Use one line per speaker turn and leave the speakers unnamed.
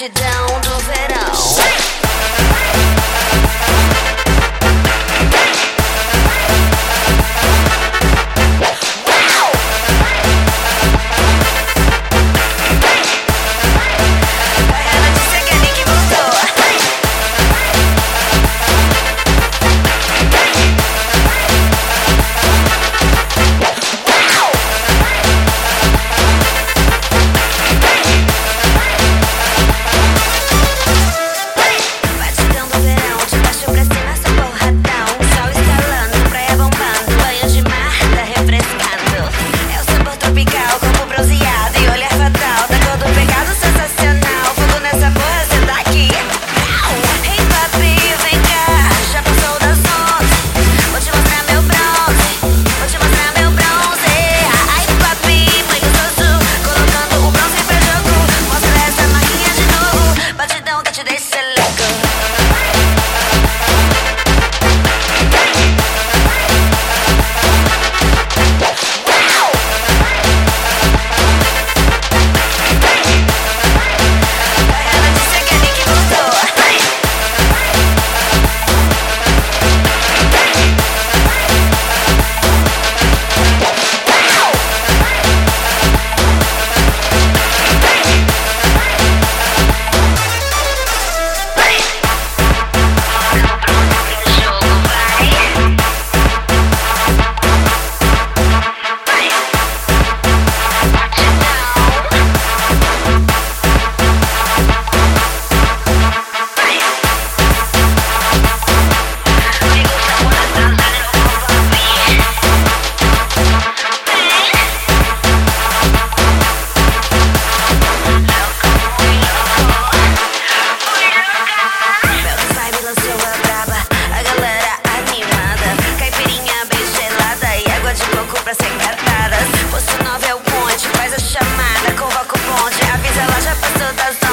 batidão do verão. chamadas. Posto 9 é o bonde, faz a chamada, convoca o bonde. Avisa ela, já passou das horas.